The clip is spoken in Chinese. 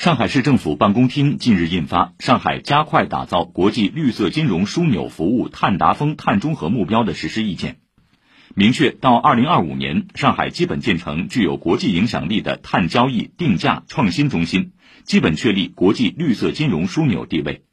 上海市政府办公厅近日印发《上海加快打造国际绿色金融枢纽服务碳达峰、碳中和目标的实施意见》，明确到二零二五年，上海基本建成具有国际影响力的碳交易、定价、创新中心，基本确立国际绿色金融枢纽地位。